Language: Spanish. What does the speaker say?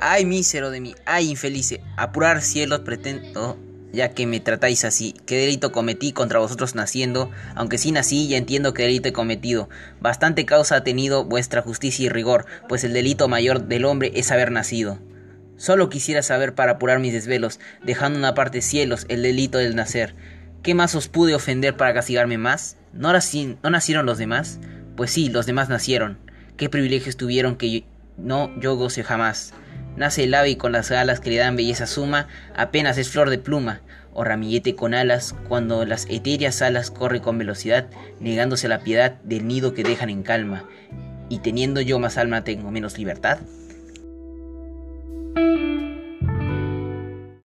Ay, mísero de mí, ay, infelice, apurar cielos pretendo, ya que me tratáis así. ¿Qué delito cometí contra vosotros naciendo? Aunque sí nací, ya entiendo qué delito he cometido. Bastante causa ha tenido vuestra justicia y rigor, pues el delito mayor del hombre es haber nacido. Solo quisiera saber para apurar mis desvelos, dejando una parte cielos el delito del nacer. ¿Qué más os pude ofender para castigarme más? ¿No, ¿No nacieron los demás? Pues sí, los demás nacieron. ¿Qué privilegios tuvieron que no yo goce jamás? Nace el ave con las alas que le dan belleza suma, apenas es flor de pluma, o ramillete con alas, cuando las etéreas alas corre con velocidad, negándose la piedad del nido que dejan en calma. Y teniendo yo más alma tengo menos libertad.